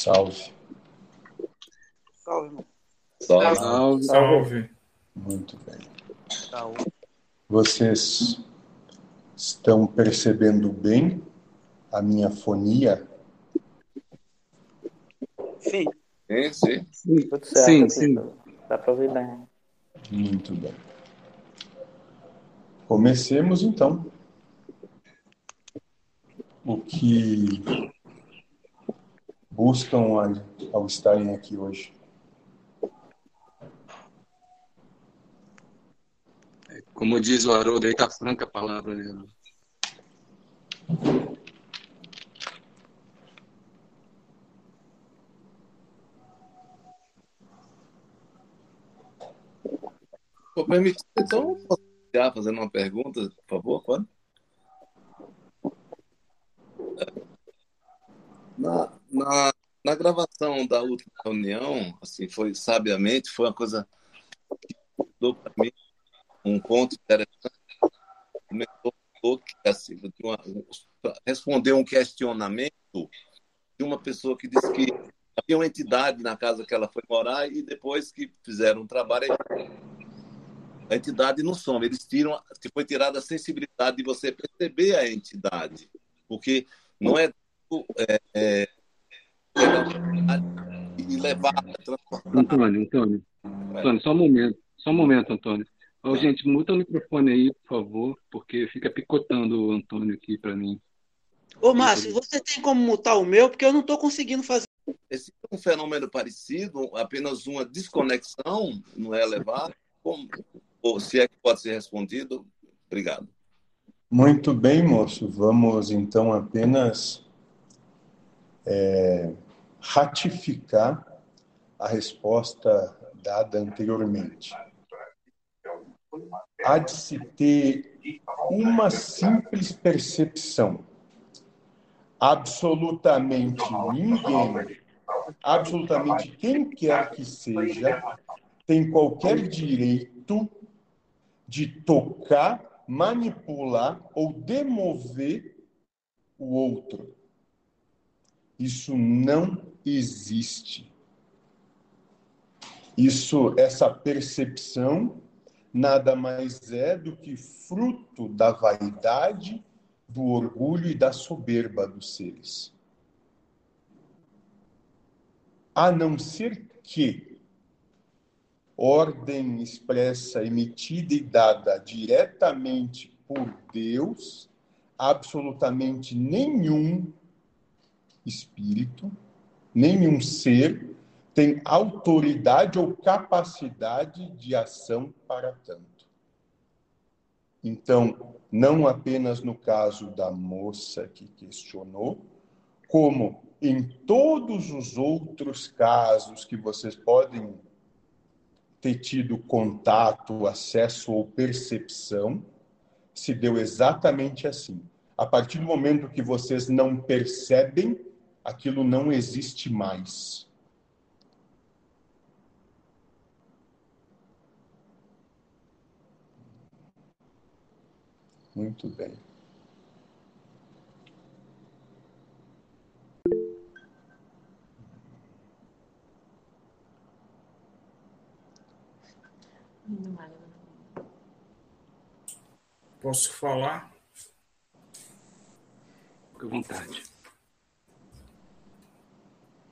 Salve. Salve, irmão. Salve. Salve. Salve. Muito bem. Saúde. Vocês estão percebendo bem a minha fonia? Sim, Sim, sim. tudo certo. Sim, sim. Dá pra ouvir bem. Muito bem. Comecemos então. O que buscam ao, ao estarem aqui hoje? Como diz o Haroldo, aí tá franca a palavra, né? Vou permitir, então, posso fazendo uma pergunta, por favor, pode? Na, na, na gravação da última reunião, assim, foi sabiamente, foi uma coisa que mudou para mim um ponto interessante. Falou que, assim, uma, respondeu um questionamento de uma pessoa que disse que havia uma entidade na casa que ela foi morar e depois que fizeram um trabalho, a entidade não some. Eles tiram, foi tirada a sensibilidade de você perceber a entidade, porque não é, é, é e levar, transportar. Antônio, Antônio. Antônio, só um momento. Só um momento, Antônio. Ô, gente, muta o microfone aí, por favor, porque fica picotando o Antônio aqui para mim. Ô, Márcio, você tem como mutar o meu? Porque eu não tô conseguindo fazer. Esse é um fenômeno parecido, apenas uma desconexão, não é elevado? Como, ou se é que pode ser respondido? Obrigado. Muito bem, moço. Vamos então apenas é, ratificar a resposta dada anteriormente. Há de se ter uma simples percepção. Absolutamente ninguém, absolutamente quem quer que seja, tem qualquer direito de tocar, manipular ou demover o outro. Isso não existe. Isso, essa percepção nada mais é do que fruto da vaidade, do orgulho e da soberba dos seres. A não ser que ordem expressa, emitida e dada diretamente por Deus, absolutamente nenhum espírito, nenhum ser tem autoridade ou capacidade de ação para tanto. Então, não apenas no caso da moça que questionou, como em todos os outros casos que vocês podem ter tido contato, acesso ou percepção, se deu exatamente assim. A partir do momento que vocês não percebem, aquilo não existe mais. Muito bem. Posso falar? Fique à vontade.